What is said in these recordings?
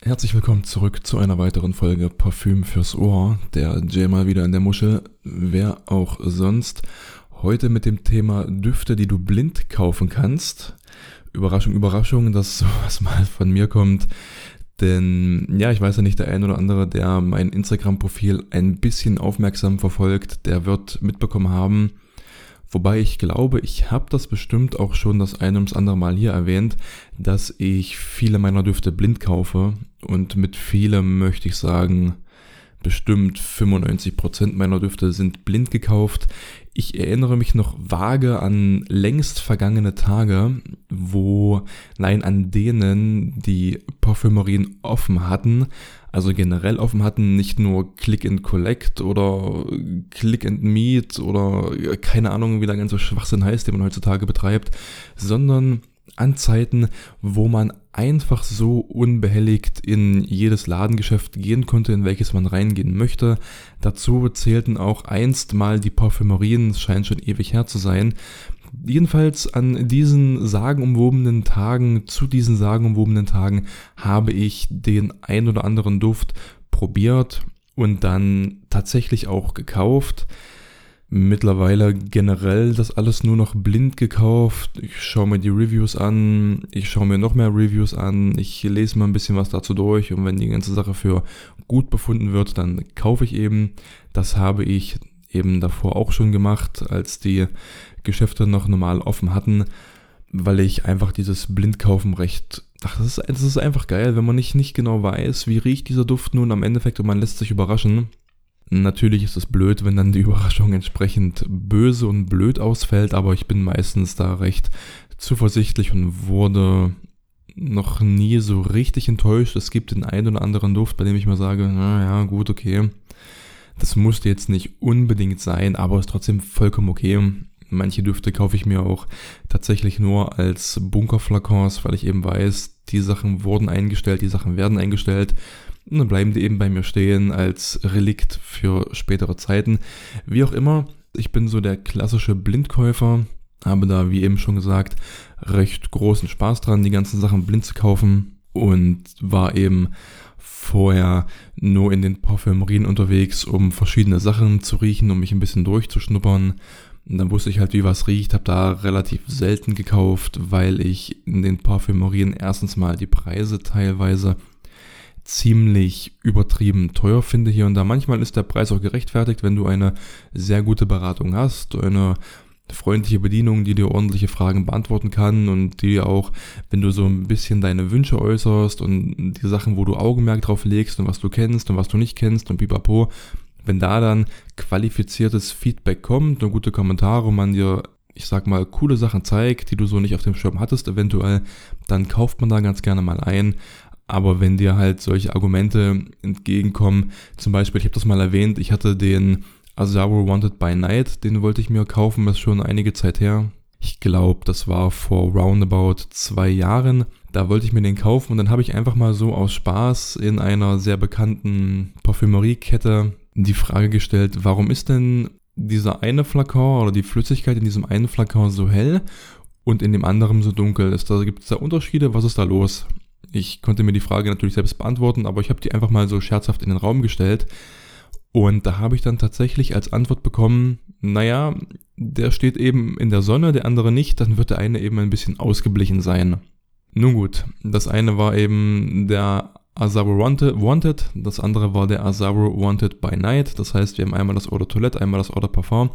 Herzlich willkommen zurück zu einer weiteren Folge Parfüm fürs Ohr. Der Jay mal wieder in der Muschel. Wer auch sonst. Heute mit dem Thema Düfte, die du blind kaufen kannst. Überraschung, Überraschung, dass sowas mal von mir kommt. Denn ja, ich weiß ja nicht, der ein oder andere, der mein Instagram-Profil ein bisschen aufmerksam verfolgt, der wird mitbekommen haben, Wobei ich glaube, ich habe das bestimmt auch schon das eine das andere Mal hier erwähnt, dass ich viele meiner Düfte blind kaufe. Und mit vielem möchte ich sagen, bestimmt 95% meiner Düfte sind blind gekauft. Ich erinnere mich noch vage an längst vergangene Tage, wo, nein, an denen die Parfümerien offen hatten, also generell offen hatten, nicht nur Click and Collect oder Click and Meet oder keine Ahnung, wie der ganze Schwachsinn heißt, den man heutzutage betreibt, sondern an Zeiten, wo man einfach so unbehelligt in jedes Ladengeschäft gehen konnte, in welches man reingehen möchte. Dazu zählten auch einst mal die Parfümerien, es scheint schon ewig her zu sein. Jedenfalls an diesen sagenumwobenen Tagen, zu diesen sagenumwobenen Tagen habe ich den ein oder anderen Duft probiert und dann tatsächlich auch gekauft mittlerweile generell das alles nur noch blind gekauft. Ich schaue mir die Reviews an, ich schaue mir noch mehr Reviews an, ich lese mal ein bisschen was dazu durch und wenn die ganze Sache für gut befunden wird, dann kaufe ich eben. Das habe ich eben davor auch schon gemacht, als die Geschäfte noch normal offen hatten, weil ich einfach dieses Blindkaufen recht Ach, das ist, das ist einfach geil, wenn man nicht, nicht genau weiß, wie riecht dieser Duft nun am Endeffekt und man lässt sich überraschen. Natürlich ist es blöd, wenn dann die Überraschung entsprechend böse und blöd ausfällt, aber ich bin meistens da recht zuversichtlich und wurde noch nie so richtig enttäuscht. Es gibt den einen oder anderen Duft, bei dem ich mal sage, naja, gut, okay. Das musste jetzt nicht unbedingt sein, aber ist trotzdem vollkommen okay. Manche Düfte kaufe ich mir auch tatsächlich nur als Bunkerflakons, weil ich eben weiß, die Sachen wurden eingestellt, die Sachen werden eingestellt und dann bleiben die eben bei mir stehen als Relikt für spätere Zeiten. Wie auch immer, ich bin so der klassische Blindkäufer, habe da, wie eben schon gesagt, recht großen Spaß dran, die ganzen Sachen blind zu kaufen und war eben vorher nur in den Parfümerien unterwegs, um verschiedene Sachen zu riechen, um mich ein bisschen durchzuschnuppern. Und dann wusste ich halt, wie was riecht, habe da relativ selten gekauft, weil ich in den Parfümerien erstens mal die Preise teilweise ziemlich übertrieben teuer finde hier und da. Manchmal ist der Preis auch gerechtfertigt, wenn du eine sehr gute Beratung hast, eine freundliche Bedienung, die dir ordentliche Fragen beantworten kann und die auch, wenn du so ein bisschen deine Wünsche äußerst und die Sachen, wo du Augenmerk drauf legst und was du kennst und was du nicht kennst und pipapo, wenn da dann qualifiziertes Feedback kommt und gute Kommentare und man dir ich sag mal, coole Sachen zeigt, die du so nicht auf dem Schirm hattest, eventuell, dann kauft man da ganz gerne mal ein. Aber wenn dir halt solche Argumente entgegenkommen, zum Beispiel, ich habe das mal erwähnt, ich hatte den Azaro Wanted by Night, den wollte ich mir kaufen, das ist schon einige Zeit her. Ich glaube, das war vor roundabout zwei Jahren. Da wollte ich mir den kaufen und dann habe ich einfach mal so aus Spaß in einer sehr bekannten Parfümeriekette die Frage gestellt, warum ist denn dieser eine Flakon oder die Flüssigkeit in diesem einen Flakon so hell und in dem anderen so dunkel? Da, gibt es da Unterschiede? Was ist da los? Ich konnte mir die Frage natürlich selbst beantworten, aber ich habe die einfach mal so scherzhaft in den Raum gestellt. Und da habe ich dann tatsächlich als Antwort bekommen, naja, der steht eben in der Sonne, der andere nicht, dann wird der eine eben ein bisschen ausgeblichen sein. Nun gut, das eine war eben der Azaro Wanted, das andere war der Azaro Wanted by Night, das heißt, wir haben einmal das de Toilette, einmal das de Parfum.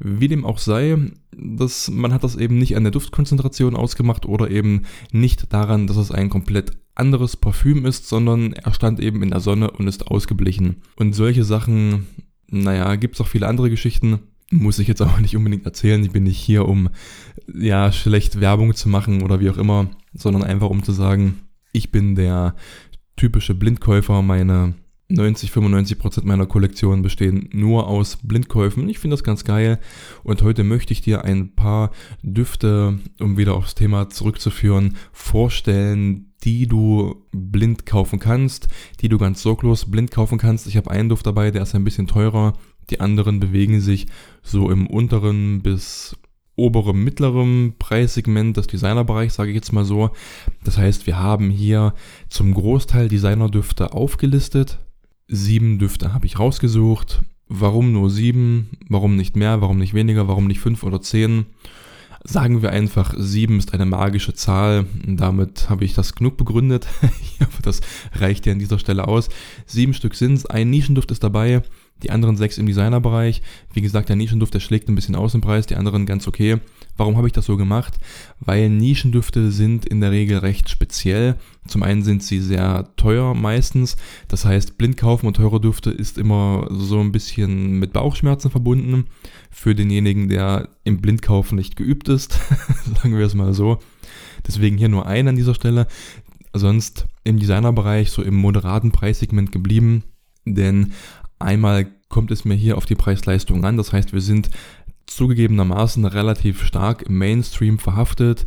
Wie dem auch sei, das, man hat das eben nicht an der Duftkonzentration ausgemacht oder eben nicht daran, dass es ein komplett anderes Parfüm ist, sondern er stand eben in der Sonne und ist ausgeblichen. Und solche Sachen, naja, gibt es auch viele andere Geschichten. Muss ich jetzt auch nicht unbedingt erzählen. Ich bin nicht hier, um ja schlecht Werbung zu machen oder wie auch immer, sondern einfach um zu sagen, ich bin der typische Blindkäufer. Meine 90, 95 Prozent meiner Kollektion bestehen nur aus Blindkäufen. Ich finde das ganz geil. Und heute möchte ich dir ein paar Düfte, um wieder aufs Thema zurückzuführen, vorstellen, die du blind kaufen kannst, die du ganz sorglos blind kaufen kannst. Ich habe einen Duft dabei, der ist ein bisschen teurer. Die anderen bewegen sich so im unteren bis oberem, mittlerem Preissegment, das Designerbereich, sage ich jetzt mal so. Das heißt, wir haben hier zum Großteil Designerdüfte aufgelistet. Sieben Düfte habe ich rausgesucht. Warum nur sieben? Warum nicht mehr? Warum nicht weniger? Warum nicht fünf oder zehn? Sagen wir einfach, sieben ist eine magische Zahl. Damit habe ich das genug begründet. ich hoffe, das reicht ja an dieser Stelle aus. Sieben Stück sind es. Ein Nischenduft ist dabei die anderen sechs im Designerbereich. Wie gesagt, der Nischenduft, der schlägt ein bisschen aus im Preis, die anderen ganz okay. Warum habe ich das so gemacht? Weil Nischendüfte sind in der Regel recht speziell. Zum einen sind sie sehr teuer meistens. Das heißt, blind kaufen und teure Düfte ist immer so ein bisschen mit Bauchschmerzen verbunden. Für denjenigen, der im Blindkaufen nicht geübt ist, sagen wir es mal so. Deswegen hier nur ein an dieser Stelle. Sonst im Designerbereich so im moderaten Preissegment geblieben. Denn Einmal kommt es mir hier auf die Preis-Leistung an, das heißt, wir sind zugegebenermaßen relativ stark im Mainstream verhaftet,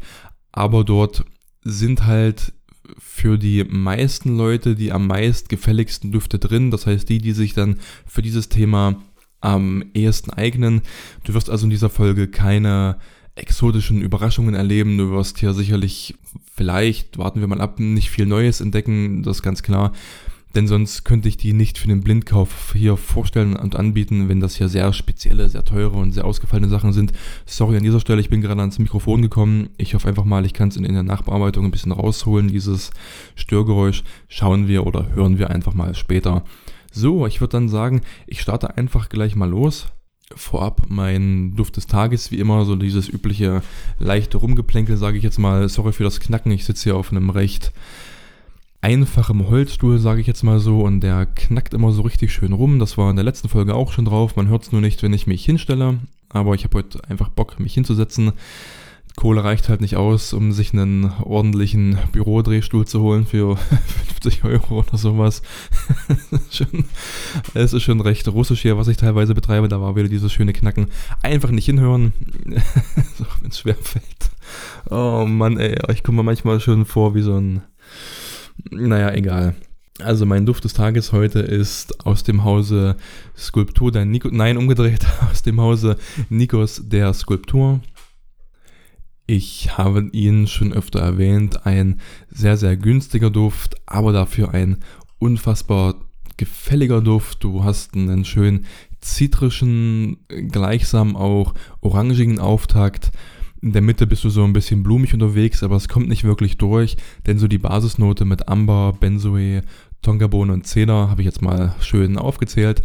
aber dort sind halt für die meisten Leute die am meist gefälligsten Düfte drin, das heißt die, die sich dann für dieses Thema am ehesten eignen. Du wirst also in dieser Folge keine exotischen Überraschungen erleben, du wirst hier sicherlich vielleicht, warten wir mal ab, nicht viel Neues entdecken, das ist ganz klar. Denn sonst könnte ich die nicht für den Blindkauf hier vorstellen und anbieten, wenn das hier sehr spezielle, sehr teure und sehr ausgefallene Sachen sind. Sorry an dieser Stelle, ich bin gerade ans Mikrofon gekommen. Ich hoffe einfach mal, ich kann es in, der Nachbearbeitung ein bisschen rausholen, dieses Störgeräusch. Schauen wir oder hören wir einfach mal später. So, ich würde dann sagen, ich starte einfach gleich mal los vorab mein Duft des Tages, wie immer, so dieses übliche leichte Rumgeplänkel, sage ich jetzt mal. Sorry für das Knacken, ich sitze hier auf einem recht einfachem Holzstuhl, sage ich jetzt mal so, und der knackt immer so richtig schön rum. Das war in der letzten Folge auch schon drauf. Man hört es nur nicht, wenn ich mich hinstelle, aber ich habe heute einfach Bock, mich hinzusetzen. Kohle reicht halt nicht aus, um sich einen ordentlichen Bürodrehstuhl zu holen für 50 Euro oder sowas. es ist schon recht russisch hier, was ich teilweise betreibe. Da war wieder dieses schöne Knacken. Einfach nicht hinhören, wenn es schwer fällt. Oh Mann, ey, ich komme mir manchmal schon vor wie so ein naja, egal. Also mein Duft des Tages heute ist aus dem Hause Skulptur der Nico, nein, umgedreht, aus dem Hause Nikos der Skulptur. Ich habe ihn schon öfter erwähnt, ein sehr, sehr günstiger Duft, aber dafür ein unfassbar gefälliger Duft. Du hast einen schön zitrischen, gleichsam auch orangigen Auftakt in der Mitte bist du so ein bisschen blumig unterwegs, aber es kommt nicht wirklich durch, denn so die Basisnote mit Amber, Benzoe, Tonkabohne und Zeder habe ich jetzt mal schön aufgezählt.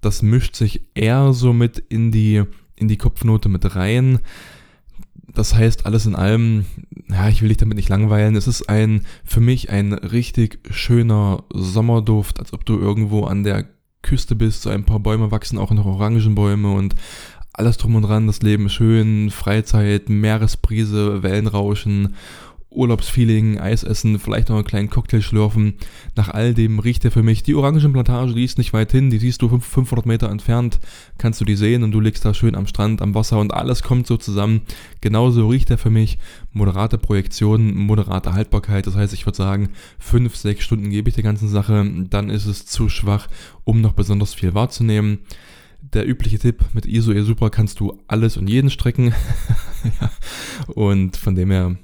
Das mischt sich eher so mit in die, in die Kopfnote mit rein. Das heißt, alles in allem, ja, ich will dich damit nicht langweilen. Es ist ein, für mich ein richtig schöner Sommerduft, als ob du irgendwo an der Küste bist. So ein paar Bäume wachsen auch noch Orangenbäume und alles drum und dran, das Leben ist schön, Freizeit, Meeresbrise, Wellenrauschen, Urlaubsfeeling, Eis essen, vielleicht noch einen kleinen Cocktail schlürfen. Nach all dem riecht er für mich. Die Orangenplantage, die ist nicht weit hin, die siehst du 500 Meter entfernt, kannst du die sehen und du liegst da schön am Strand, am Wasser und alles kommt so zusammen. Genauso riecht er für mich. Moderate Projektion, moderate Haltbarkeit, das heißt, ich würde sagen, 5, 6 Stunden gebe ich der ganzen Sache, dann ist es zu schwach, um noch besonders viel wahrzunehmen der übliche Tipp, mit ISO E Super kannst du alles und jeden strecken. ja. Und von dem her,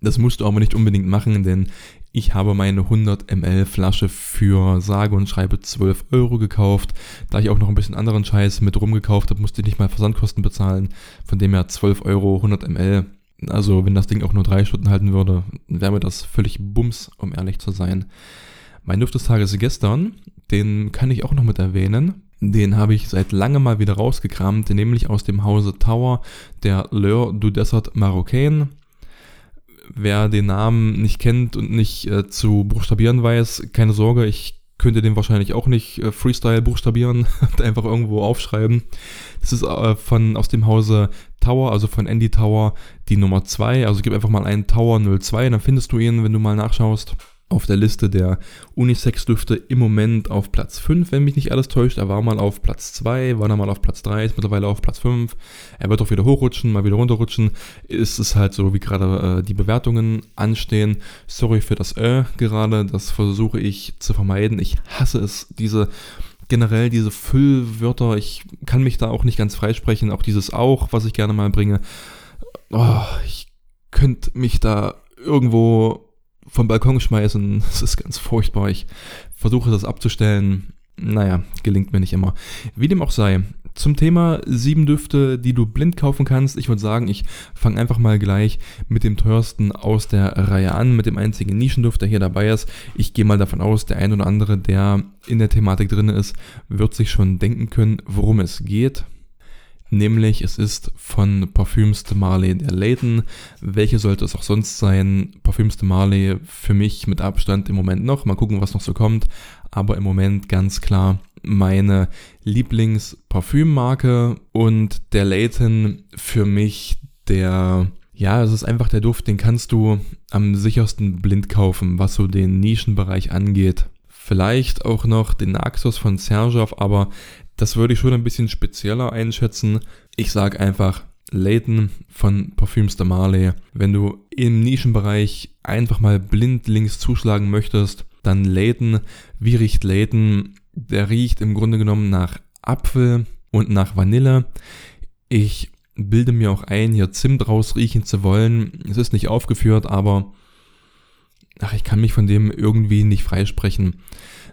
das musst du aber nicht unbedingt machen, denn ich habe meine 100 ml Flasche für sage und schreibe 12 Euro gekauft. Da ich auch noch ein bisschen anderen Scheiß mit rumgekauft habe, musste ich nicht mal Versandkosten bezahlen. Von dem her 12 Euro 100 ml. Also wenn das Ding auch nur drei Stunden halten würde, wäre mir das völlig bums, um ehrlich zu sein. Mein Duft des Tages gestern, den kann ich auch noch mit erwähnen. Den habe ich seit langem mal wieder rausgekramt, nämlich aus dem Hause Tower, der Leur du Desert Marocain. Wer den Namen nicht kennt und nicht äh, zu buchstabieren weiß, keine Sorge, ich könnte den wahrscheinlich auch nicht äh, Freestyle buchstabieren und einfach irgendwo aufschreiben. Das ist äh, von aus dem Hause Tower, also von Andy Tower, die Nummer 2. Also gib einfach mal einen Tower 02, dann findest du ihn, wenn du mal nachschaust auf der Liste der Unisex-Düfte im Moment auf Platz 5, wenn mich nicht alles täuscht. Er war mal auf Platz 2, war dann mal auf Platz 3, ist mittlerweile auf Platz 5. Er wird auch wieder hochrutschen, mal wieder runterrutschen. Ist es halt so, wie gerade äh, die Bewertungen anstehen. Sorry für das Ö gerade, das versuche ich zu vermeiden. Ich hasse es, diese generell diese Füllwörter. Ich kann mich da auch nicht ganz freisprechen. Auch dieses auch, was ich gerne mal bringe oh, ich könnte mich da irgendwo vom Balkon schmeißen. Das ist ganz furchtbar. Ich versuche das abzustellen. Naja, gelingt mir nicht immer. Wie dem auch sei, zum Thema sieben Düfte, die du blind kaufen kannst. Ich würde sagen, ich fange einfach mal gleich mit dem teuersten aus der Reihe an, mit dem einzigen Nischenduft, der hier dabei ist. Ich gehe mal davon aus, der ein oder andere, der in der Thematik drin ist, wird sich schon denken können, worum es geht. Nämlich es ist von Parfüms de Marley der Layton. Welche sollte es auch sonst sein? Parfüms de Marley für mich mit Abstand im Moment noch. Mal gucken, was noch so kommt. Aber im Moment ganz klar meine Lieblingsparfümmarke und der Layton für mich der, ja, es ist einfach der Duft, den kannst du am sichersten blind kaufen, was so den Nischenbereich angeht. Vielleicht auch noch den Naxos von Sergov, aber das würde ich schon ein bisschen spezieller einschätzen. Ich sag einfach Layton von Parfüms de Marley. Wenn du im Nischenbereich einfach mal blindlings zuschlagen möchtest, dann Layton. Wie riecht Layton? Der riecht im Grunde genommen nach Apfel und nach Vanille. Ich bilde mir auch ein, hier Zimt rausriechen zu wollen. Es ist nicht aufgeführt, aber ach, ich kann mich von dem irgendwie nicht freisprechen.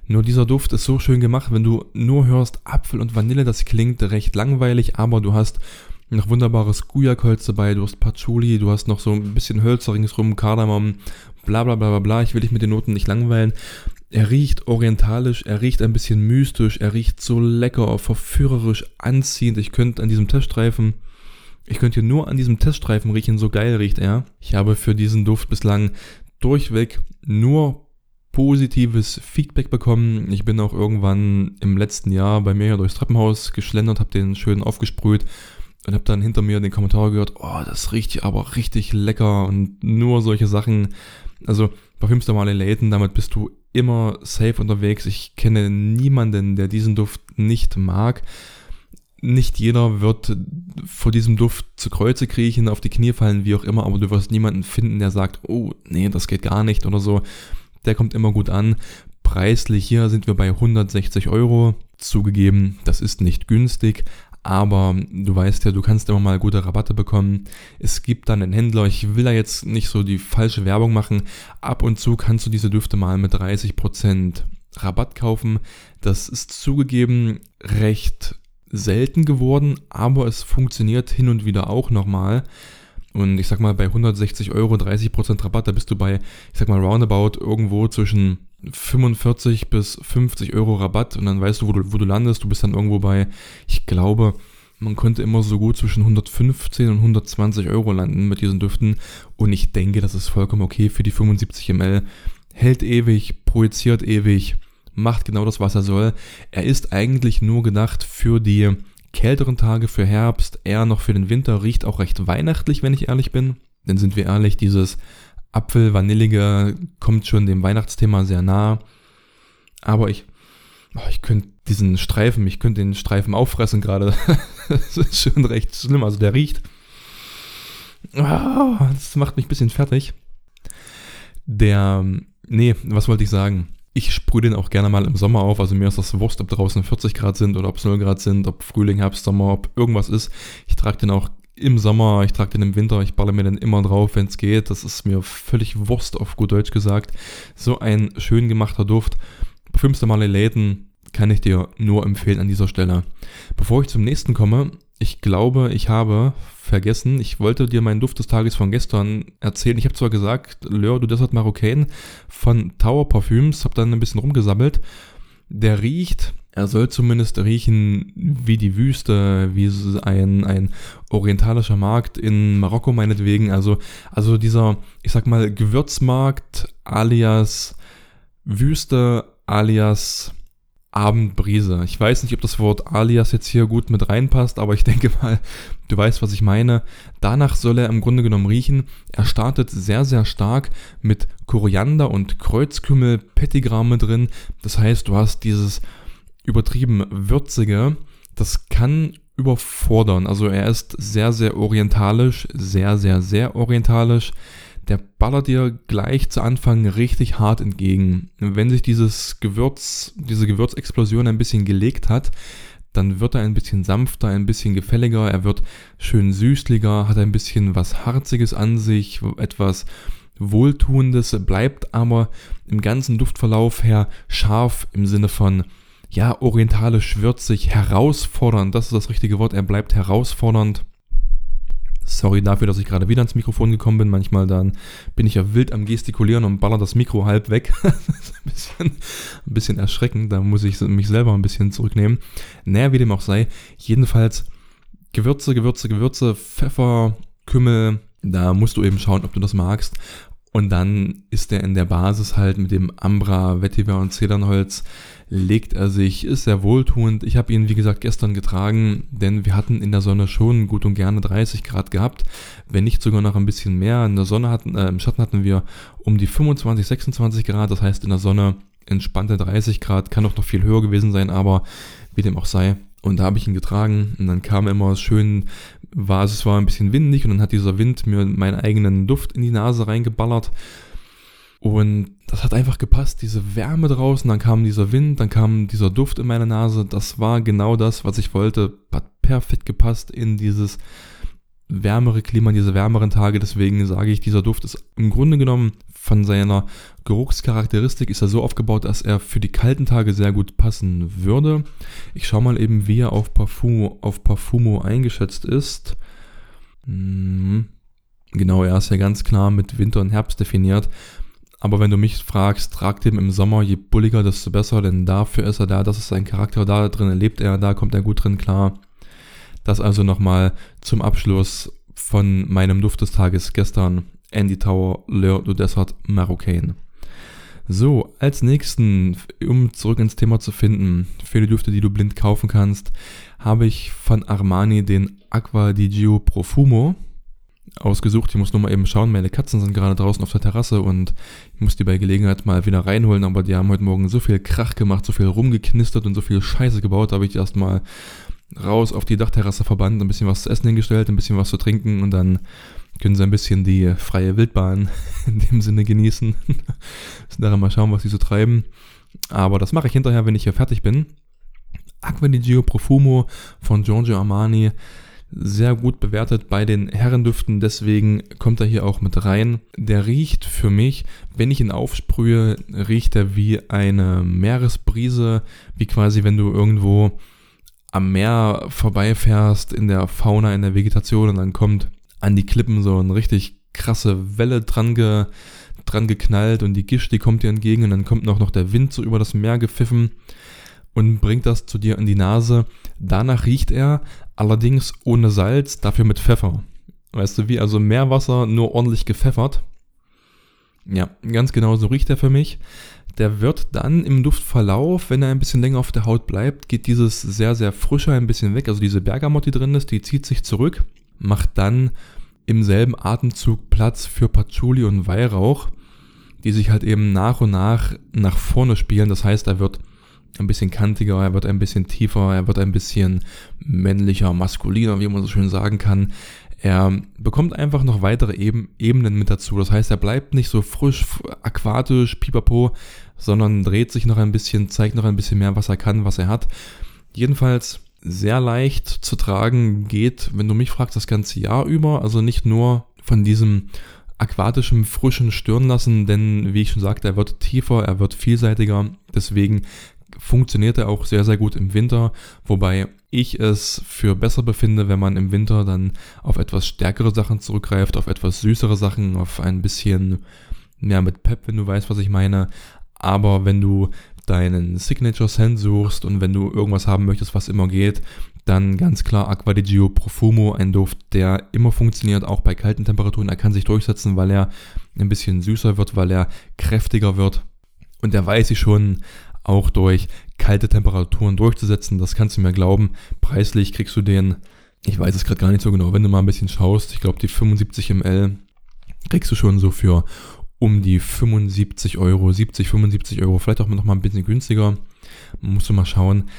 Nur dieser Duft ist so schön gemacht, wenn du nur hörst Apfel und Vanille, das klingt recht langweilig, aber du hast noch wunderbares Gujakholz dabei, du hast Patchouli, du hast noch so ein bisschen Hölzer ringsrum, Kardamom, bla bla bla bla bla. Ich will dich mit den Noten nicht langweilen. Er riecht orientalisch, er riecht ein bisschen mystisch, er riecht so lecker, verführerisch, anziehend. Ich könnte an diesem Teststreifen, ich könnte hier nur an diesem Teststreifen riechen, so geil riecht er. Ich habe für diesen Duft bislang durchweg nur positives Feedback bekommen. Ich bin auch irgendwann im letzten Jahr bei mir durchs Treppenhaus geschlendert, habe den schön aufgesprüht und habe dann hinter mir den Kommentar gehört, oh, das riecht aber richtig lecker und nur solche Sachen. Also Parfüms der Marley Layton, damit bist du immer safe unterwegs. Ich kenne niemanden, der diesen Duft nicht mag. Nicht jeder wird vor diesem Duft zu Kreuze kriechen, auf die Knie fallen, wie auch immer, aber du wirst niemanden finden, der sagt, oh, nee, das geht gar nicht oder so. Der kommt immer gut an. Preislich hier sind wir bei 160 Euro. Zugegeben, das ist nicht günstig, aber du weißt ja, du kannst immer mal gute Rabatte bekommen. Es gibt dann einen Händler, ich will da jetzt nicht so die falsche Werbung machen. Ab und zu kannst du diese Düfte mal mit 30% Rabatt kaufen. Das ist zugegeben recht selten geworden, aber es funktioniert hin und wieder auch nochmal. Und ich sag mal, bei 160 Euro 30% Rabatt, da bist du bei, ich sag mal, roundabout irgendwo zwischen 45 bis 50 Euro Rabatt und dann weißt du, wo du, wo du landest. Du bist dann irgendwo bei, ich glaube, man konnte immer so gut zwischen 115 und 120 Euro landen mit diesen Düften. Und ich denke, das ist vollkommen okay für die 75 ml. Hält ewig, projiziert ewig, macht genau das, was er soll. Er ist eigentlich nur gedacht für die kälteren Tage, für Herbst, eher noch für den Winter, riecht auch recht weihnachtlich, wenn ich ehrlich bin. Denn sind wir ehrlich, dieses Apfel, Vanillige kommt schon dem Weihnachtsthema sehr nah. Aber ich, oh, ich könnte diesen Streifen, ich könnte den Streifen auffressen gerade. das ist schon recht schlimm. Also der riecht. Oh, das macht mich ein bisschen fertig. Der, nee, was wollte ich sagen? Ich sprühe den auch gerne mal im Sommer auf. Also mir ist das Wurst, ob draußen 40 Grad sind oder ob es 0 Grad sind, ob Frühling, Herbst, Sommer, ob irgendwas ist. Ich trage den auch im Sommer, ich trage den im Winter, ich balle mir den immer drauf, wenn es geht. Das ist mir völlig Wurst, auf gut Deutsch gesagt. So ein schön gemachter Duft. Parfüms Marley Layton kann ich dir nur empfehlen an dieser Stelle. Bevor ich zum nächsten komme, ich glaube, ich habe vergessen, ich wollte dir meinen Duft des Tages von gestern erzählen. Ich habe zwar gesagt, Leur du Desert Marocain von Tower Parfüms, habe dann ein bisschen rumgesammelt. Der riecht er soll zumindest riechen wie die Wüste, wie ein, ein orientalischer Markt in Marokko meinetwegen. Also, also dieser, ich sag mal, Gewürzmarkt alias Wüste alias Abendbrise. Ich weiß nicht, ob das Wort alias jetzt hier gut mit reinpasst, aber ich denke mal, du weißt, was ich meine. Danach soll er im Grunde genommen riechen. Er startet sehr, sehr stark mit Koriander und Kreuzkümmel, Pettigramme drin. Das heißt, du hast dieses übertrieben würzige, das kann überfordern. Also er ist sehr, sehr orientalisch, sehr, sehr, sehr orientalisch. Der ballert dir gleich zu Anfang richtig hart entgegen. Wenn sich dieses Gewürz, diese Gewürzexplosion ein bisschen gelegt hat, dann wird er ein bisschen sanfter, ein bisschen gefälliger, er wird schön süßlicher, hat ein bisschen was Harziges an sich, etwas Wohltuendes, bleibt aber im ganzen Duftverlauf her scharf im Sinne von, ja, orientalisch, würzig, herausfordernd, das ist das richtige Wort, er bleibt herausfordernd. Sorry dafür, dass ich gerade wieder ans Mikrofon gekommen bin. Manchmal dann bin ich ja wild am Gestikulieren und baller das Mikro halb weg. das ist ein bisschen, ein bisschen erschreckend. Da muss ich mich selber ein bisschen zurücknehmen. Naja, wie dem auch sei. Jedenfalls Gewürze, Gewürze, Gewürze, Pfeffer, Kümmel. Da musst du eben schauen, ob du das magst. Und dann ist er in der Basis halt mit dem Ambra, Vetiver und Zedernholz legt er sich, ist sehr wohltuend. Ich habe ihn, wie gesagt, gestern getragen, denn wir hatten in der Sonne schon gut und gerne 30 Grad gehabt, wenn nicht sogar noch ein bisschen mehr. In der Sonne hatten, äh, im Schatten hatten wir um die 25, 26 Grad, das heißt in der Sonne entspannte 30 Grad, kann auch noch viel höher gewesen sein, aber wie dem auch sei. Und da habe ich ihn getragen und dann kam immer schön, war es war ein bisschen windig und dann hat dieser Wind mir meinen eigenen Duft in die Nase reingeballert. Und das hat einfach gepasst, diese Wärme draußen, dann kam dieser Wind, dann kam dieser Duft in meine Nase. Das war genau das, was ich wollte. Hat perfekt gepasst in dieses wärmere Klima, diese wärmeren Tage. Deswegen sage ich, dieser Duft ist im Grunde genommen von seiner Geruchscharakteristik ist er so aufgebaut, dass er für die kalten Tage sehr gut passen würde. Ich schaue mal eben, wie er auf, Parfum, auf Parfumo eingeschätzt ist. Hm. Genau, er ist ja ganz klar mit Winter und Herbst definiert. Aber wenn du mich fragst, trag dem im Sommer, je bulliger, desto besser, denn dafür ist er da, das ist sein Charakter, da drin lebt er, da kommt er gut drin klar. Das also nochmal zum Abschluss von meinem Duft des Tages gestern, Andy Tower, L'Heure du Desert, Marocain. So, als nächsten, um zurück ins Thema zu finden, für die Düfte, die du blind kaufen kannst, habe ich von Armani den Aqua di Gio Profumo ausgesucht. Ich muss nur mal eben schauen. Meine Katzen sind gerade draußen auf der Terrasse und ich muss die bei Gelegenheit mal wieder reinholen. Aber die haben heute Morgen so viel Krach gemacht, so viel rumgeknistert und so viel Scheiße gebaut. Habe ich erstmal raus auf die Dachterrasse verbannt, ein bisschen was zu essen hingestellt, ein bisschen was zu trinken und dann können sie ein bisschen die freie Wildbahn in dem Sinne genießen. Müssen daran mal schauen, was sie so treiben. Aber das mache ich hinterher, wenn ich hier fertig bin. Aqua di Gio Profumo von Giorgio Armani sehr gut bewertet bei den Herrendüften, deswegen kommt er hier auch mit rein. Der riecht für mich, wenn ich ihn aufsprühe, riecht er wie eine Meeresbrise, wie quasi wenn du irgendwo am Meer vorbeifährst in der Fauna, in der Vegetation und dann kommt an die Klippen so eine richtig krasse Welle dran, ge, dran geknallt und die Gischt, die kommt dir entgegen und dann kommt noch, noch der Wind so über das Meer gepfiffen und bringt das zu dir in die Nase. Danach riecht er, allerdings ohne Salz, dafür mit Pfeffer. Weißt du wie? Also Meerwasser, nur ordentlich gepfeffert. Ja, ganz genau so riecht er für mich. Der wird dann im Duftverlauf, wenn er ein bisschen länger auf der Haut bleibt, geht dieses sehr, sehr frische ein bisschen weg. Also diese Bergamot, die drin ist, die zieht sich zurück, macht dann im selben Atemzug Platz für Patchouli und Weihrauch, die sich halt eben nach und nach nach vorne spielen. Das heißt, er wird ein bisschen kantiger, er wird ein bisschen tiefer, er wird ein bisschen männlicher, maskuliner, wie man so schön sagen kann. Er bekommt einfach noch weitere Ebenen mit dazu. Das heißt, er bleibt nicht so frisch, aquatisch, pipapo, sondern dreht sich noch ein bisschen, zeigt noch ein bisschen mehr, was er kann, was er hat. Jedenfalls sehr leicht zu tragen, geht, wenn du mich fragst, das ganze Jahr über. Also nicht nur von diesem aquatischen, frischen Stirn lassen, denn wie ich schon sagte, er wird tiefer, er wird vielseitiger. Deswegen funktioniert er auch sehr, sehr gut im Winter, wobei ich es für besser befinde, wenn man im Winter dann auf etwas stärkere Sachen zurückgreift, auf etwas süßere Sachen, auf ein bisschen mehr mit Pep, wenn du weißt, was ich meine. Aber wenn du deinen Signature Scent suchst und wenn du irgendwas haben möchtest, was immer geht, dann ganz klar Aqua di Gio Profumo, ein Duft, der immer funktioniert, auch bei kalten Temperaturen. Er kann sich durchsetzen, weil er ein bisschen süßer wird, weil er kräftiger wird. Und der weiß ich schon auch durch kalte Temperaturen durchzusetzen. Das kannst du mir glauben. Preislich kriegst du den, ich weiß es gerade gar nicht so genau, wenn du mal ein bisschen schaust, ich glaube die 75 ml kriegst du schon so für um die 75 Euro, 70, 75 Euro, vielleicht auch noch mal ein bisschen günstiger. Musst du mal schauen.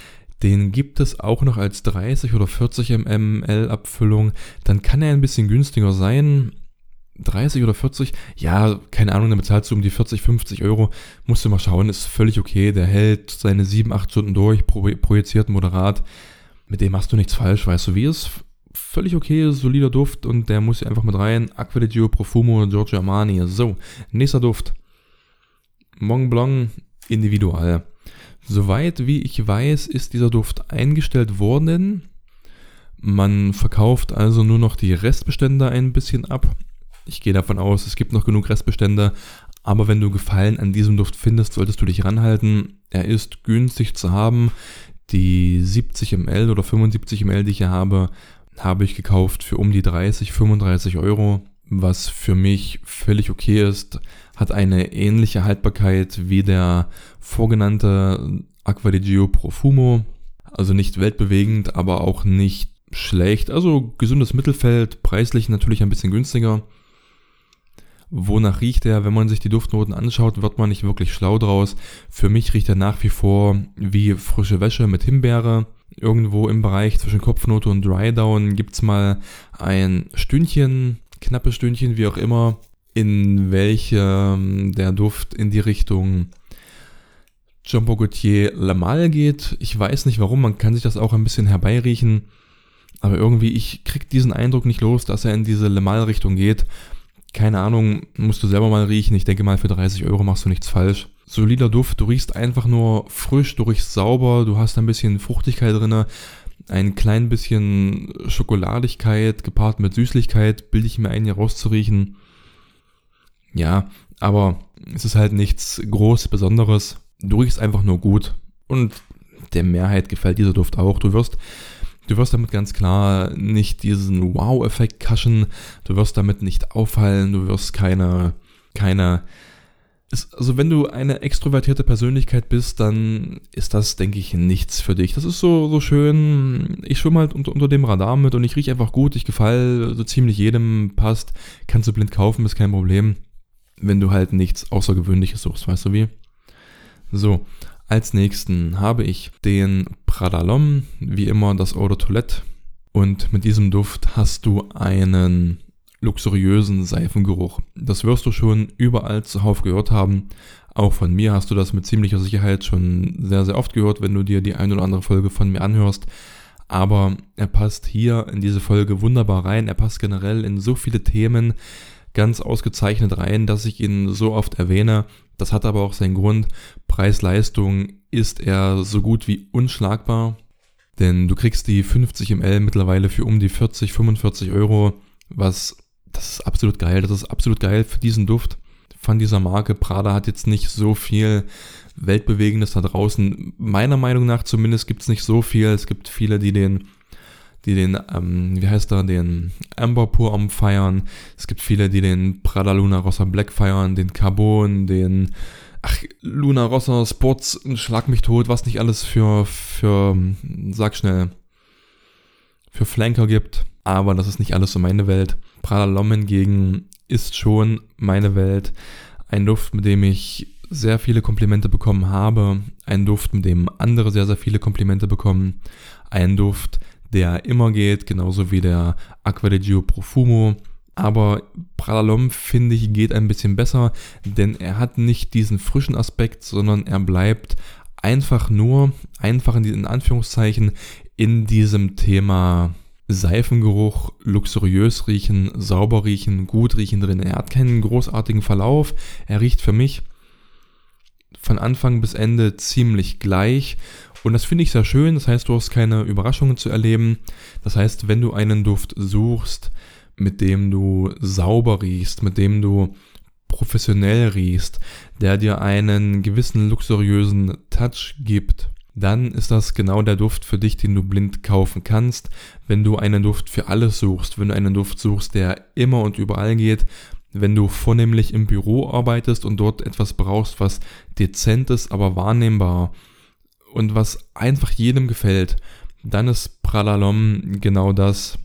Den gibt es auch noch als 30 oder 40 ml Abfüllung. Dann kann er ein bisschen günstiger sein. 30 oder 40, ja, keine Ahnung, dann bezahlst du um die 40, 50 Euro, musst du mal schauen, ist völlig okay, der hält seine 7, 8 Stunden durch, projiziert moderat, mit dem machst du nichts falsch, weißt du, wie es völlig okay, solider Duft und der muss hier einfach mit rein. Aqua di Gio Profumo Giorgio Armani. So, nächster Duft. Mont Blanc Individual. Soweit wie ich weiß, ist dieser Duft eingestellt worden. Man verkauft also nur noch die Restbestände ein bisschen ab. Ich gehe davon aus, es gibt noch genug Restbestände, aber wenn du Gefallen an diesem Duft findest, solltest du dich ranhalten. Er ist günstig zu haben. Die 70 ml oder 75 ml, die ich hier habe, habe ich gekauft für um die 30, 35 Euro, was für mich völlig okay ist. Hat eine ähnliche Haltbarkeit wie der vorgenannte Aqua di Gio Profumo. Also nicht weltbewegend, aber auch nicht schlecht. Also gesundes Mittelfeld, preislich natürlich ein bisschen günstiger. Wonach riecht er? Wenn man sich die Duftnoten anschaut, wird man nicht wirklich schlau draus. Für mich riecht er nach wie vor wie frische Wäsche mit Himbeere. Irgendwo im Bereich zwischen Kopfnote und Drydown gibt es mal ein Stündchen, knappes Stündchen, wie auch immer, in welchem der Duft in die Richtung Jean-Paul Gaultier Lamal geht. Ich weiß nicht warum, man kann sich das auch ein bisschen herbeiriechen. Aber irgendwie, ich krieg diesen Eindruck nicht los, dass er in diese Lamal-Richtung geht. Keine Ahnung, musst du selber mal riechen. Ich denke mal, für 30 Euro machst du nichts falsch. Solider Duft, du riechst einfach nur frisch, du riechst sauber, du hast ein bisschen Fruchtigkeit drin, ein klein bisschen Schokoladigkeit gepaart mit Süßlichkeit, bilde ich mir ein, hier rauszuriechen. Ja, aber es ist halt nichts groß Besonderes. Du riechst einfach nur gut. Und der Mehrheit gefällt dieser Duft auch. Du wirst Du wirst damit ganz klar nicht diesen Wow-Effekt kaschen, du wirst damit nicht auffallen, du wirst keine, keine, also wenn du eine extrovertierte Persönlichkeit bist, dann ist das, denke ich, nichts für dich. Das ist so, so schön, ich schwimme halt unter, unter dem Radar mit und ich rieche einfach gut, ich gefalle so ziemlich jedem, passt, kannst du blind kaufen, ist kein Problem, wenn du halt nichts Außergewöhnliches suchst, weißt du wie? So, als nächsten habe ich den Pradalom, wie immer das Eau de Toilette. Und mit diesem Duft hast du einen luxuriösen Seifengeruch. Das wirst du schon überall zuhauf gehört haben. Auch von mir hast du das mit ziemlicher Sicherheit schon sehr, sehr oft gehört, wenn du dir die ein oder andere Folge von mir anhörst. Aber er passt hier in diese Folge wunderbar rein. Er passt generell in so viele Themen ganz ausgezeichnet rein, dass ich ihn so oft erwähne. Das hat aber auch seinen Grund. Preis-Leistung ist er so gut wie unschlagbar. Denn du kriegst die 50 ml mittlerweile für um die 40, 45 Euro, was, das ist absolut geil. Das ist absolut geil für diesen Duft von dieser Marke. Prada hat jetzt nicht so viel Weltbewegendes da draußen. Meiner Meinung nach zumindest gibt es nicht so viel. Es gibt viele, die den die den, ähm, wie heißt er, den Amber Pur feiern. Es gibt viele, die den Prada Luna Rossa Black feiern, den Carbon, den, ach, Luna Rossa Sports, schlag mich tot, was nicht alles für, für, sag schnell, für Flanker gibt. Aber das ist nicht alles so meine Welt. Prada Lom hingegen ist schon meine Welt. Ein Duft, mit dem ich sehr viele Komplimente bekommen habe. Ein Duft, mit dem andere sehr, sehr viele Komplimente bekommen. Ein Duft, der immer geht, genauso wie der Aqua di Gio Profumo. Aber Pralalom, finde ich, geht ein bisschen besser, denn er hat nicht diesen frischen Aspekt, sondern er bleibt einfach nur, einfach in, in Anführungszeichen, in diesem Thema Seifengeruch, luxuriös riechen, sauber riechen, gut riechen drin. Er hat keinen großartigen Verlauf. Er riecht für mich von Anfang bis Ende ziemlich gleich und das finde ich sehr schön. Das heißt, du hast keine Überraschungen zu erleben. Das heißt, wenn du einen Duft suchst, mit dem du sauber riechst, mit dem du professionell riechst, der dir einen gewissen luxuriösen Touch gibt, dann ist das genau der Duft für dich, den du blind kaufen kannst. Wenn du einen Duft für alles suchst, wenn du einen Duft suchst, der immer und überall geht, wenn du vornehmlich im Büro arbeitest und dort etwas brauchst, was dezent ist, aber wahrnehmbar und was einfach jedem gefällt, dann ist Pralalom genau das,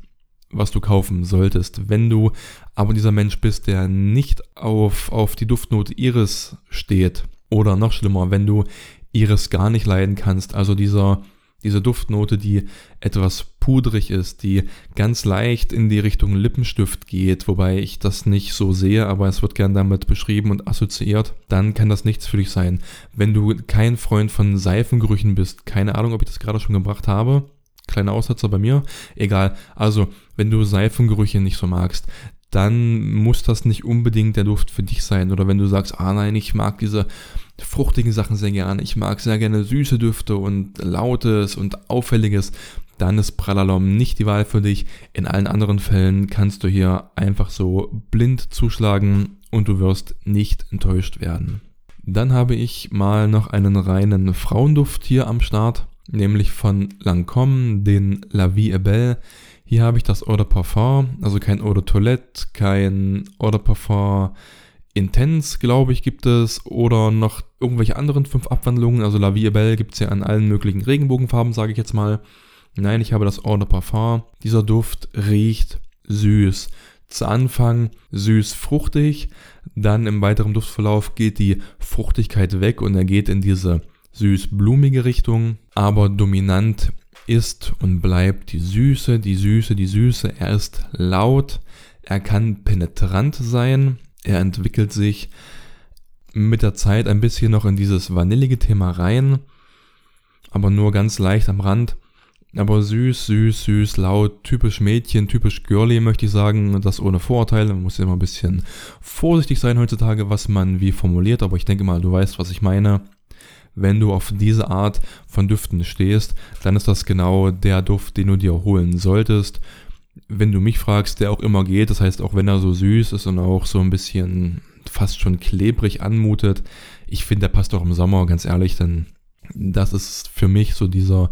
was du kaufen solltest. Wenn du aber dieser Mensch bist, der nicht auf, auf die Duftnote Iris steht, oder noch schlimmer, wenn du Iris gar nicht leiden kannst, also dieser diese Duftnote, die etwas pudrig ist, die ganz leicht in die Richtung Lippenstift geht, wobei ich das nicht so sehe, aber es wird gern damit beschrieben und assoziiert, dann kann das nichts für dich sein. Wenn du kein Freund von Seifengerüchen bist, keine Ahnung, ob ich das gerade schon gebracht habe, Kleiner Aussetzer bei mir. Egal. Also, wenn du Seifengerüche nicht so magst, dann muss das nicht unbedingt der Duft für dich sein. Oder wenn du sagst, ah nein, ich mag diese fruchtigen Sachen sehr gerne, ich mag sehr gerne süße Düfte und lautes und auffälliges, dann ist Pralalom nicht die Wahl für dich. In allen anderen Fällen kannst du hier einfach so blind zuschlagen und du wirst nicht enttäuscht werden. Dann habe ich mal noch einen reinen Frauenduft hier am Start, nämlich von Lancôme, den La Vie est Belle. Hier habe ich das Eau de Parfum, also kein Eau de Toilette, kein Eau de Parfum Intense, glaube ich, gibt es, oder noch irgendwelche anderen fünf Abwandlungen. Also La Vie Belle gibt es ja an allen möglichen Regenbogenfarben, sage ich jetzt mal. Nein, ich habe das Eau de Parfum. Dieser Duft riecht süß. Zu Anfang süß fruchtig, dann im weiteren Duftverlauf geht die Fruchtigkeit weg und er geht in diese süß-blumige Richtung, aber dominant ist und bleibt die Süße, die Süße, die Süße. Er ist laut, er kann penetrant sein, er entwickelt sich mit der Zeit ein bisschen noch in dieses vanillige Thema rein, aber nur ganz leicht am Rand. Aber süß, süß, süß, laut, typisch Mädchen, typisch Girly, möchte ich sagen. Das ohne Vorurteile. Man muss ja immer ein bisschen vorsichtig sein heutzutage, was man wie formuliert. Aber ich denke mal, du weißt, was ich meine. Wenn du auf diese Art von Düften stehst, dann ist das genau der Duft, den du dir holen solltest. Wenn du mich fragst, der auch immer geht, das heißt auch wenn er so süß ist und auch so ein bisschen fast schon klebrig anmutet, ich finde, der passt auch im Sommer, ganz ehrlich, denn das ist für mich so dieser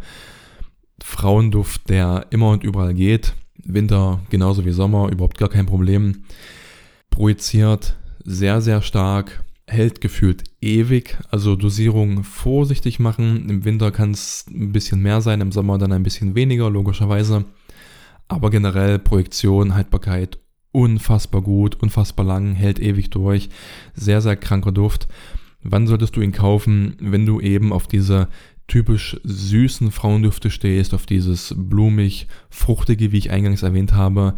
Frauenduft, der immer und überall geht. Winter genauso wie Sommer, überhaupt gar kein Problem. Projiziert sehr, sehr stark, hält gefühlt ewig. Also Dosierung vorsichtig machen. Im Winter kann es ein bisschen mehr sein, im Sommer dann ein bisschen weniger, logischerweise. Aber generell Projektion, Haltbarkeit unfassbar gut, unfassbar lang, hält ewig durch. Sehr, sehr kranker Duft. Wann solltest du ihn kaufen, wenn du eben auf diese typisch süßen Frauendüfte stehst, auf dieses blumig, fruchtige, wie ich eingangs erwähnt habe.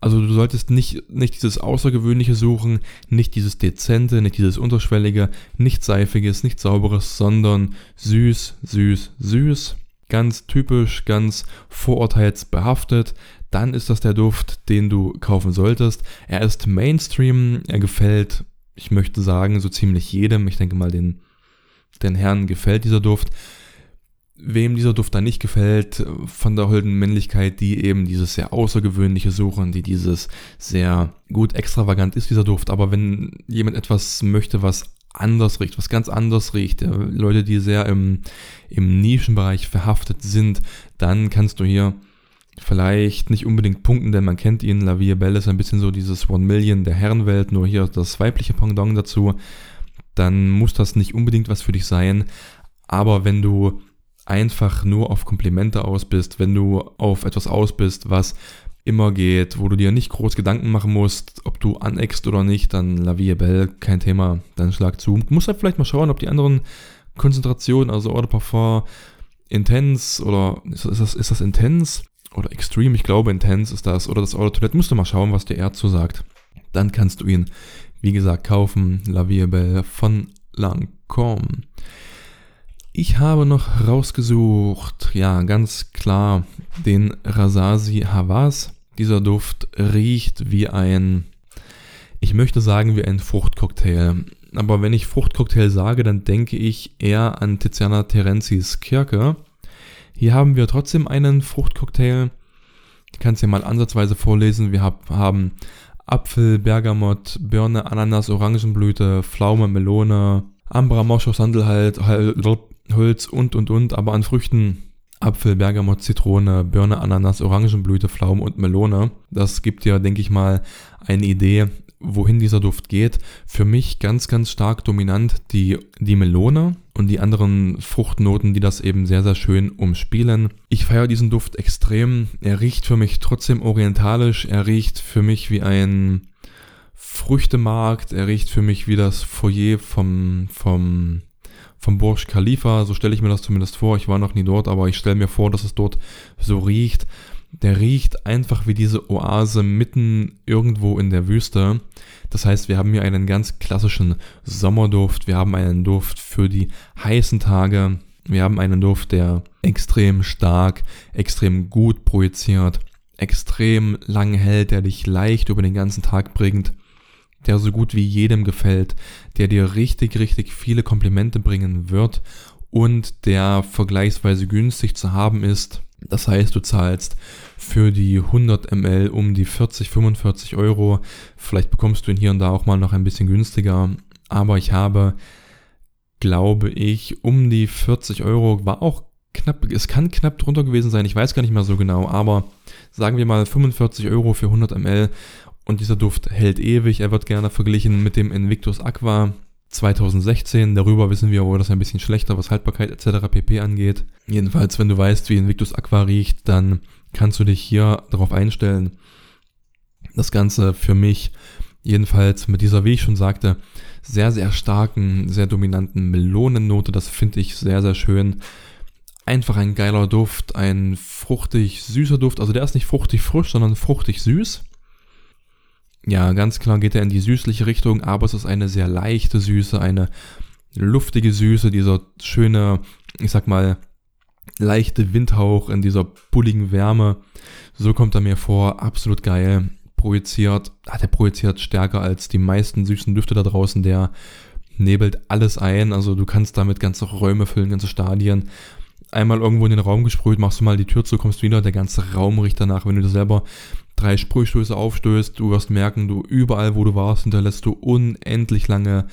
Also du solltest nicht, nicht dieses Außergewöhnliche suchen, nicht dieses Dezente, nicht dieses Unterschwellige, nicht Seifiges, nicht Sauberes, sondern süß, süß, süß. Ganz typisch, ganz vorurteilsbehaftet. Dann ist das der Duft, den du kaufen solltest. Er ist Mainstream, er gefällt, ich möchte sagen, so ziemlich jedem. Ich denke mal, den, den Herren gefällt dieser Duft wem dieser Duft dann nicht gefällt, von der holden Männlichkeit, die eben dieses sehr außergewöhnliche suchen, die dieses sehr gut extravagant ist, dieser Duft. Aber wenn jemand etwas möchte, was anders riecht, was ganz anders riecht, Leute, die sehr im, im Nischenbereich verhaftet sind, dann kannst du hier vielleicht nicht unbedingt punkten, denn man kennt ihn. La Vie Belle ist ein bisschen so dieses One Million der Herrenwelt, nur hier das weibliche Pendant dazu. Dann muss das nicht unbedingt was für dich sein. Aber wenn du einfach nur auf Komplimente aus bist, wenn du auf etwas aus bist, was immer geht, wo du dir nicht groß Gedanken machen musst, ob du aneckst oder nicht, dann La Vie Belle, kein Thema, dann schlag zu. Du musst halt vielleicht mal schauen, ob die anderen Konzentrationen, also Eau de Parfum, Intense oder ist das, ist das Intense oder Extreme, ich glaube Intense ist das, oder das Eau de Toilette, musst du mal schauen, was der R zu sagt. Dann kannst du ihn, wie gesagt, kaufen, La Vie Belle von Lancôme. Ich habe noch rausgesucht, ja, ganz klar, den Rasasi Havas. Dieser Duft riecht wie ein, ich möchte sagen, wie ein Fruchtcocktail. Aber wenn ich Fruchtcocktail sage, dann denke ich eher an Tiziana Terenzis Kirke. Hier haben wir trotzdem einen Fruchtcocktail. Ich kann es hier mal ansatzweise vorlesen. Wir haben Apfel, Bergamott, Birne, Ananas, Orangenblüte, Pflaume, Melone, Ambra, Moschus, Sandelhalt, Holz und und und, aber an Früchten Apfel, Bergamot, Zitrone, Birne, Ananas, Orangenblüte, Pflaumen und Melone. Das gibt ja, denke ich mal, eine Idee, wohin dieser Duft geht. Für mich ganz, ganz stark dominant die, die Melone und die anderen Fruchtnoten, die das eben sehr, sehr schön umspielen. Ich feiere diesen Duft extrem. Er riecht für mich trotzdem orientalisch. Er riecht für mich wie ein Früchtemarkt. Er riecht für mich wie das Foyer vom, vom vom Burj Khalifa, so stelle ich mir das zumindest vor. Ich war noch nie dort, aber ich stelle mir vor, dass es dort so riecht. Der riecht einfach wie diese Oase mitten irgendwo in der Wüste. Das heißt, wir haben hier einen ganz klassischen Sommerduft. Wir haben einen Duft für die heißen Tage. Wir haben einen Duft, der extrem stark, extrem gut projiziert, extrem lang hält, der dich leicht über den ganzen Tag bringt, der so gut wie jedem gefällt, der dir richtig, richtig viele Komplimente bringen wird und der vergleichsweise günstig zu haben ist. Das heißt, du zahlst für die 100 ml um die 40, 45 Euro. Vielleicht bekommst du ihn hier und da auch mal noch ein bisschen günstiger. Aber ich habe, glaube ich, um die 40 Euro, war auch knapp, es kann knapp drunter gewesen sein, ich weiß gar nicht mehr so genau, aber sagen wir mal 45 Euro für 100 ml und dieser Duft hält ewig. Er wird gerne verglichen mit dem Invictus Aqua 2016. Darüber wissen wir aber, das ein bisschen schlechter, was Haltbarkeit etc. pp angeht. Jedenfalls, wenn du weißt, wie Invictus Aqua riecht, dann kannst du dich hier darauf einstellen. Das Ganze für mich jedenfalls mit dieser, wie ich schon sagte, sehr, sehr starken, sehr dominanten Melonennote. Das finde ich sehr, sehr schön. Einfach ein geiler Duft, ein fruchtig süßer Duft. Also der ist nicht fruchtig frisch, sondern fruchtig süß. Ja, ganz klar geht er in die süßliche Richtung, aber es ist eine sehr leichte Süße, eine luftige Süße, dieser schöne, ich sag mal, leichte Windhauch in dieser bulligen Wärme. So kommt er mir vor, absolut geil. Projiziert, hat er projiziert stärker als die meisten süßen Düfte da draußen, der nebelt alles ein, also du kannst damit ganze Räume füllen, ganze Stadien. Einmal irgendwo in den Raum gesprüht, machst du mal die Tür zu, kommst wieder, der ganze Raum riecht danach, wenn du dir selber drei Sprühstöße aufstößt, du wirst merken, du überall, wo du warst, hinterlässt du unendlich lange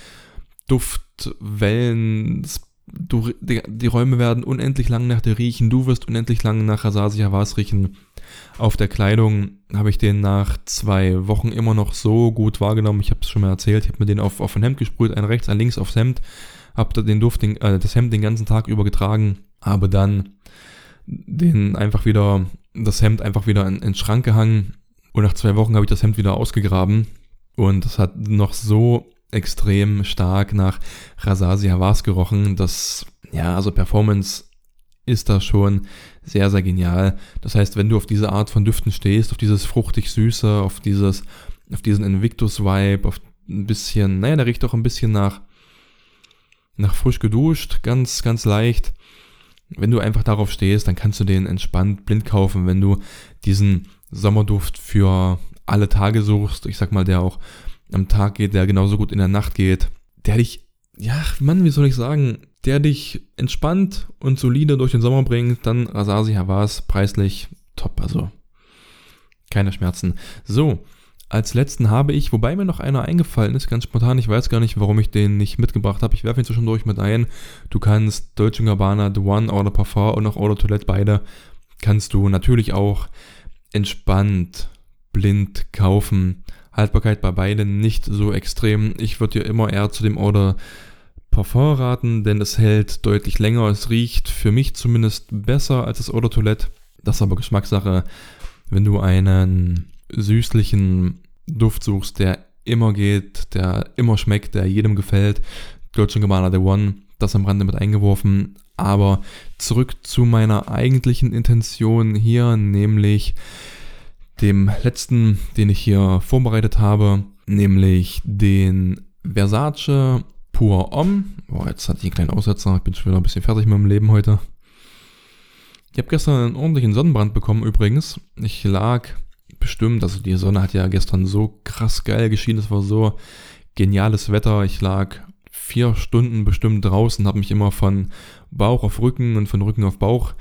Duftwellen. Du, die, die, Räume werden unendlich lang nach dir riechen. Du wirst unendlich lang nach Rasasi Havas riechen. Auf der Kleidung habe ich den nach zwei Wochen immer noch so gut wahrgenommen. Ich habe es schon mal erzählt. Ich habe mir den auf, auf ein Hemd gesprüht, ein rechts, ein links aufs Hemd. Habe den den, äh, das Hemd den ganzen Tag über getragen. Habe dann den einfach wieder, das Hemd einfach wieder in, in den Schrank gehangen und nach zwei Wochen habe ich das Hemd wieder ausgegraben und es hat noch so extrem stark nach Rasasi Havas gerochen, dass, ja, also Performance ist da schon sehr, sehr genial. Das heißt, wenn du auf diese Art von Düften stehst, auf dieses fruchtig-süße, auf dieses, auf diesen Invictus-Vibe, auf ein bisschen, naja, der riecht auch ein bisschen nach, nach frisch geduscht, ganz, ganz leicht. Wenn du einfach darauf stehst, dann kannst du den entspannt blind kaufen. Wenn du diesen Sommerduft für alle Tage suchst, ich sag mal, der auch am Tag geht, der genauso gut in der Nacht geht, der dich, ja, Mann, wie soll ich sagen, der dich entspannt und solide durch den Sommer bringt, dann Rasasi Havas preislich top, also keine Schmerzen. So, als letzten habe ich, wobei mir noch einer eingefallen ist, ganz spontan, ich weiß gar nicht, warum ich den nicht mitgebracht habe. Ich werfe ihn zwischendurch mit ein. Du kannst Deutsche Gabbana The One de Parfum und auch de Toilette beide kannst du natürlich auch entspannt blind kaufen. Haltbarkeit bei beiden nicht so extrem. Ich würde dir immer eher zu dem Eau Parfum raten, denn es hält deutlich länger. Es riecht für mich zumindest besser als das de Toilette. Das ist aber Geschmackssache. Wenn du einen süßlichen Duft suchst, der immer geht, der immer schmeckt, der jedem gefällt, Dolce Gabbana The One, das am Rande mit eingeworfen. Aber zurück zu meiner eigentlichen Intention hier, nämlich dem letzten, den ich hier vorbereitet habe, nämlich den Versace Pur Homme. Boah, jetzt hatte ich einen kleinen Aussetzer, ich bin schon wieder ein bisschen fertig mit meinem Leben heute. Ich habe gestern einen ordentlichen Sonnenbrand bekommen übrigens. Ich lag bestimmt, also die Sonne hat ja gestern so krass geil geschienen, es war so geniales Wetter. Ich lag vier Stunden bestimmt draußen, habe mich immer von Bauch auf Rücken und von Rücken auf Bauch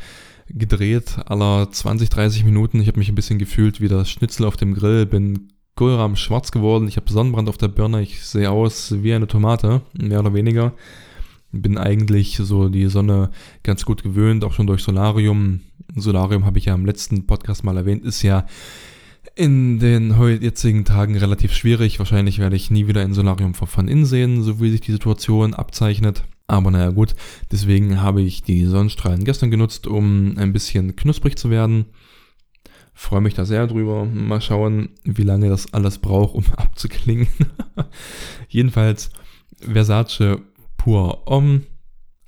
gedreht, aller 20, 30 Minuten. Ich habe mich ein bisschen gefühlt wie das Schnitzel auf dem Grill, bin Kohlrahm schwarz geworden, ich habe Sonnenbrand auf der Birne, ich sehe aus wie eine Tomate, mehr oder weniger. Bin eigentlich so die Sonne ganz gut gewöhnt, auch schon durch Solarium. Solarium habe ich ja im letzten Podcast mal erwähnt, ist ja in den jetzigen Tagen relativ schwierig. Wahrscheinlich werde ich nie wieder ein Solarium von innen sehen, so wie sich die Situation abzeichnet. Aber naja gut, deswegen habe ich die Sonnenstrahlen gestern genutzt, um ein bisschen knusprig zu werden. Freue mich da sehr drüber. Mal schauen, wie lange das alles braucht, um abzuklingen. Jedenfalls Versace Pur Homme,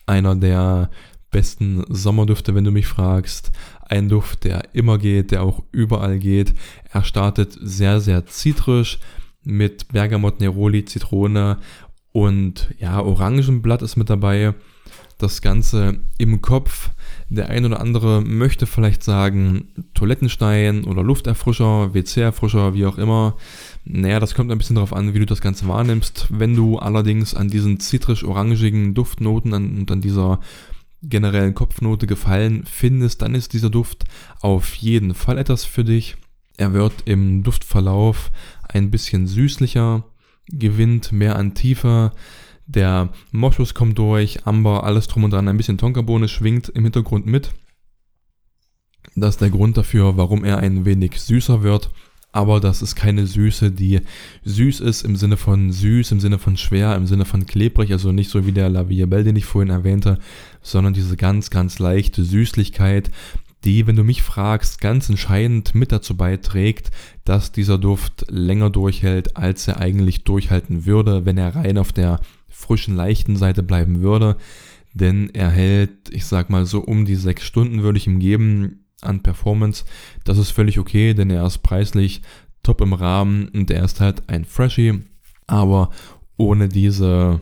einer der besten Sommerdüfte, wenn du mich fragst. Ein Duft, der immer geht, der auch überall geht. Er startet sehr, sehr zitrisch mit Bergamot, Neroli, Zitrone und ja, Orangenblatt ist mit dabei. das Ganze im Kopf. Der ein oder andere möchte vielleicht sagen Toilettenstein oder Lufterfrischer, WC-Erfrischer, wie auch immer. Naja, das kommt ein bisschen darauf an, wie du das Ganze wahrnimmst. Wenn du allerdings an diesen zitrisch-orangigen Duftnoten und an dieser generellen Kopfnote gefallen findest, dann ist dieser Duft auf jeden Fall etwas für dich. Er wird im Duftverlauf ein bisschen süßlicher, gewinnt mehr an Tiefe. Der Moschus kommt durch, Amber, alles drum und dran, ein bisschen Tonkabohne schwingt im Hintergrund mit. Das ist der Grund dafür, warum er ein wenig süßer wird aber das ist keine Süße, die süß ist im Sinne von süß, im Sinne von schwer, im Sinne von klebrig, also nicht so wie der La Belle, den ich vorhin erwähnte, sondern diese ganz, ganz leichte Süßlichkeit, die, wenn du mich fragst, ganz entscheidend mit dazu beiträgt, dass dieser Duft länger durchhält, als er eigentlich durchhalten würde, wenn er rein auf der frischen, leichten Seite bleiben würde. Denn er hält, ich sag mal so um die sechs Stunden würde ich ihm geben an Performance. Das ist völlig okay, denn er ist preislich top im Rahmen und er ist halt ein Freshie, aber ohne diese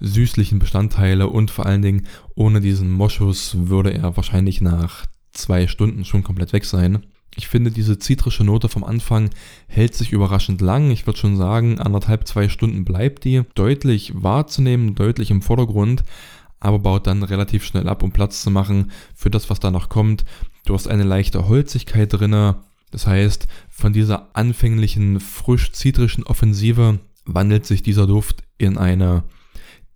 süßlichen Bestandteile und vor allen Dingen ohne diesen Moschus würde er wahrscheinlich nach zwei Stunden schon komplett weg sein. Ich finde, diese zitrische Note vom Anfang hält sich überraschend lang. Ich würde schon sagen, anderthalb, zwei Stunden bleibt die deutlich wahrzunehmen, deutlich im Vordergrund, aber baut dann relativ schnell ab, um Platz zu machen für das, was da noch kommt. Du hast eine leichte Holzigkeit drinne. Das heißt, von dieser anfänglichen frisch-zitrischen Offensive wandelt sich dieser Duft in eine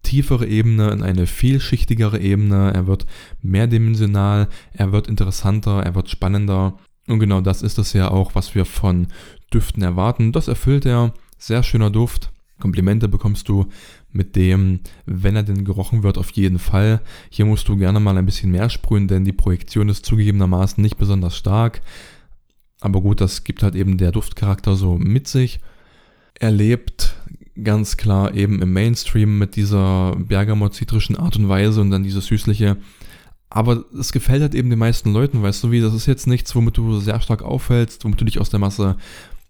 tiefere Ebene, in eine vielschichtigere Ebene. Er wird mehrdimensional, er wird interessanter, er wird spannender. Und genau das ist es ja auch, was wir von Düften erwarten. Das erfüllt er. Sehr schöner Duft. Komplimente bekommst du mit dem, wenn er denn gerochen wird, auf jeden Fall. Hier musst du gerne mal ein bisschen mehr sprühen, denn die Projektion ist zugegebenermaßen nicht besonders stark. Aber gut, das gibt halt eben der Duftcharakter so mit sich. Er lebt ganz klar eben im Mainstream mit dieser Bergamot-zitrischen Art und Weise und dann dieses süßliche. Aber es gefällt halt eben den meisten Leuten, weißt du wie, das ist jetzt nichts, womit du sehr stark auffällst, womit du dich aus der Masse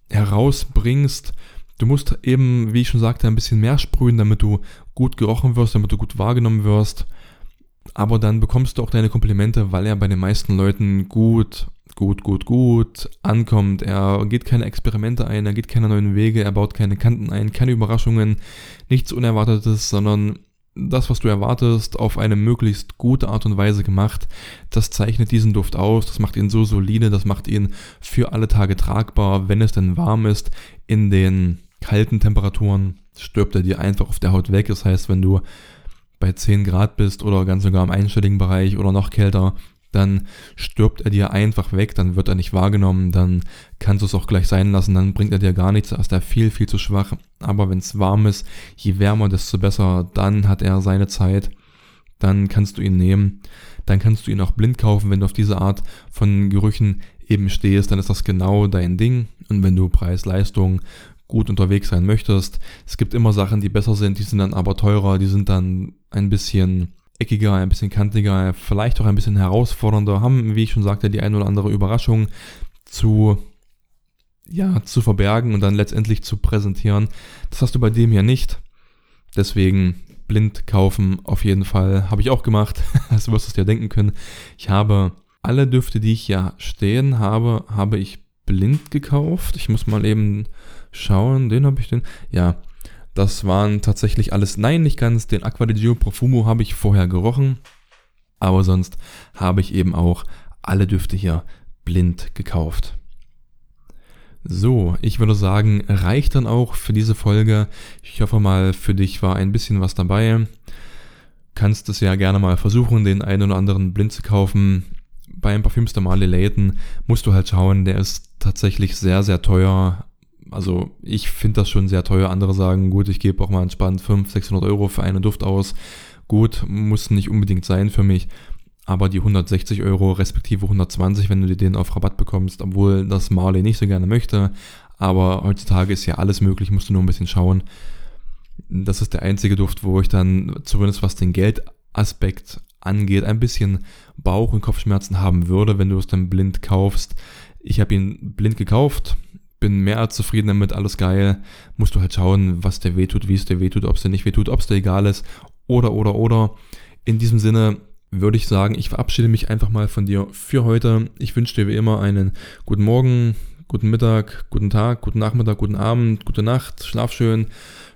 herausbringst. Du musst eben, wie ich schon sagte, ein bisschen mehr sprühen, damit du gut gerochen wirst, damit du gut wahrgenommen wirst. Aber dann bekommst du auch deine Komplimente, weil er bei den meisten Leuten gut, gut, gut, gut ankommt. Er geht keine Experimente ein, er geht keine neuen Wege, er baut keine Kanten ein, keine Überraschungen, nichts Unerwartetes, sondern das, was du erwartest, auf eine möglichst gute Art und Weise gemacht. Das zeichnet diesen Duft aus, das macht ihn so solide, das macht ihn für alle Tage tragbar, wenn es denn warm ist, in den kalten Temperaturen stirbt er dir einfach auf der Haut weg. Das heißt, wenn du bei 10 Grad bist oder ganz sogar im einstelligen Bereich oder noch kälter, dann stirbt er dir einfach weg, dann wird er nicht wahrgenommen, dann kannst du es auch gleich sein lassen, dann bringt er dir gar nichts, ist er viel, viel zu schwach. Aber wenn es warm ist, je wärmer, desto besser, dann hat er seine Zeit, dann kannst du ihn nehmen, dann kannst du ihn auch blind kaufen, wenn du auf diese Art von Gerüchen eben stehst, dann ist das genau dein Ding. Und wenn du Preis-Leistung gut unterwegs sein möchtest. Es gibt immer Sachen, die besser sind, die sind dann aber teurer, die sind dann ein bisschen eckiger, ein bisschen kantiger, vielleicht auch ein bisschen herausfordernder, haben, wie ich schon sagte, die ein oder andere Überraschung zu, ja, zu verbergen und dann letztendlich zu präsentieren. Das hast du bei dem hier nicht. Deswegen blind kaufen auf jeden Fall. Habe ich auch gemacht. das wirst du dir denken können. Ich habe alle Düfte, die ich ja stehen habe, habe ich blind gekauft. Ich muss mal eben schauen, den habe ich den. Ja, das waren tatsächlich alles. Nein, nicht ganz. Den Aqua di Gio Profumo habe ich vorher gerochen. Aber sonst habe ich eben auch alle Düfte hier blind gekauft. So, ich würde sagen, reicht dann auch für diese Folge. Ich hoffe mal, für dich war ein bisschen was dabei. Kannst es ja gerne mal versuchen, den einen oder anderen blind zu kaufen. Beim Parfüms der Marley Layton musst du halt schauen, der ist tatsächlich sehr, sehr teuer. Also ich finde das schon sehr teuer. Andere sagen, gut, ich gebe auch mal entspannt 500, 600 Euro für einen Duft aus. Gut, muss nicht unbedingt sein für mich. Aber die 160 Euro respektive 120, wenn du dir den auf Rabatt bekommst, obwohl das Marley nicht so gerne möchte. Aber heutzutage ist ja alles möglich, musst du nur ein bisschen schauen. Das ist der einzige Duft, wo ich dann, zumindest was den Geldaspekt angeht, ein bisschen Bauch- und Kopfschmerzen haben würde, wenn du es dann blind kaufst. Ich habe ihn blind gekauft, bin mehr als zufrieden damit, alles geil. Musst du halt schauen, was der wehtut, wie es dir wehtut, ob es dir nicht wehtut, ob es dir egal ist. Oder, oder, oder. In diesem Sinne würde ich sagen, ich verabschiede mich einfach mal von dir für heute. Ich wünsche dir wie immer einen guten Morgen, guten Mittag, guten Tag, guten Nachmittag, guten Abend, gute Nacht, schlaf schön,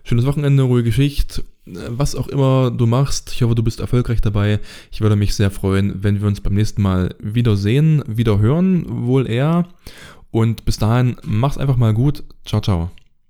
schönes Wochenende, ruhige Schicht, was auch immer du machst. Ich hoffe, du bist erfolgreich dabei. Ich würde mich sehr freuen, wenn wir uns beim nächsten Mal wiedersehen, wieder hören, wohl eher. Und bis dahin, mach's einfach mal gut. Ciao, ciao.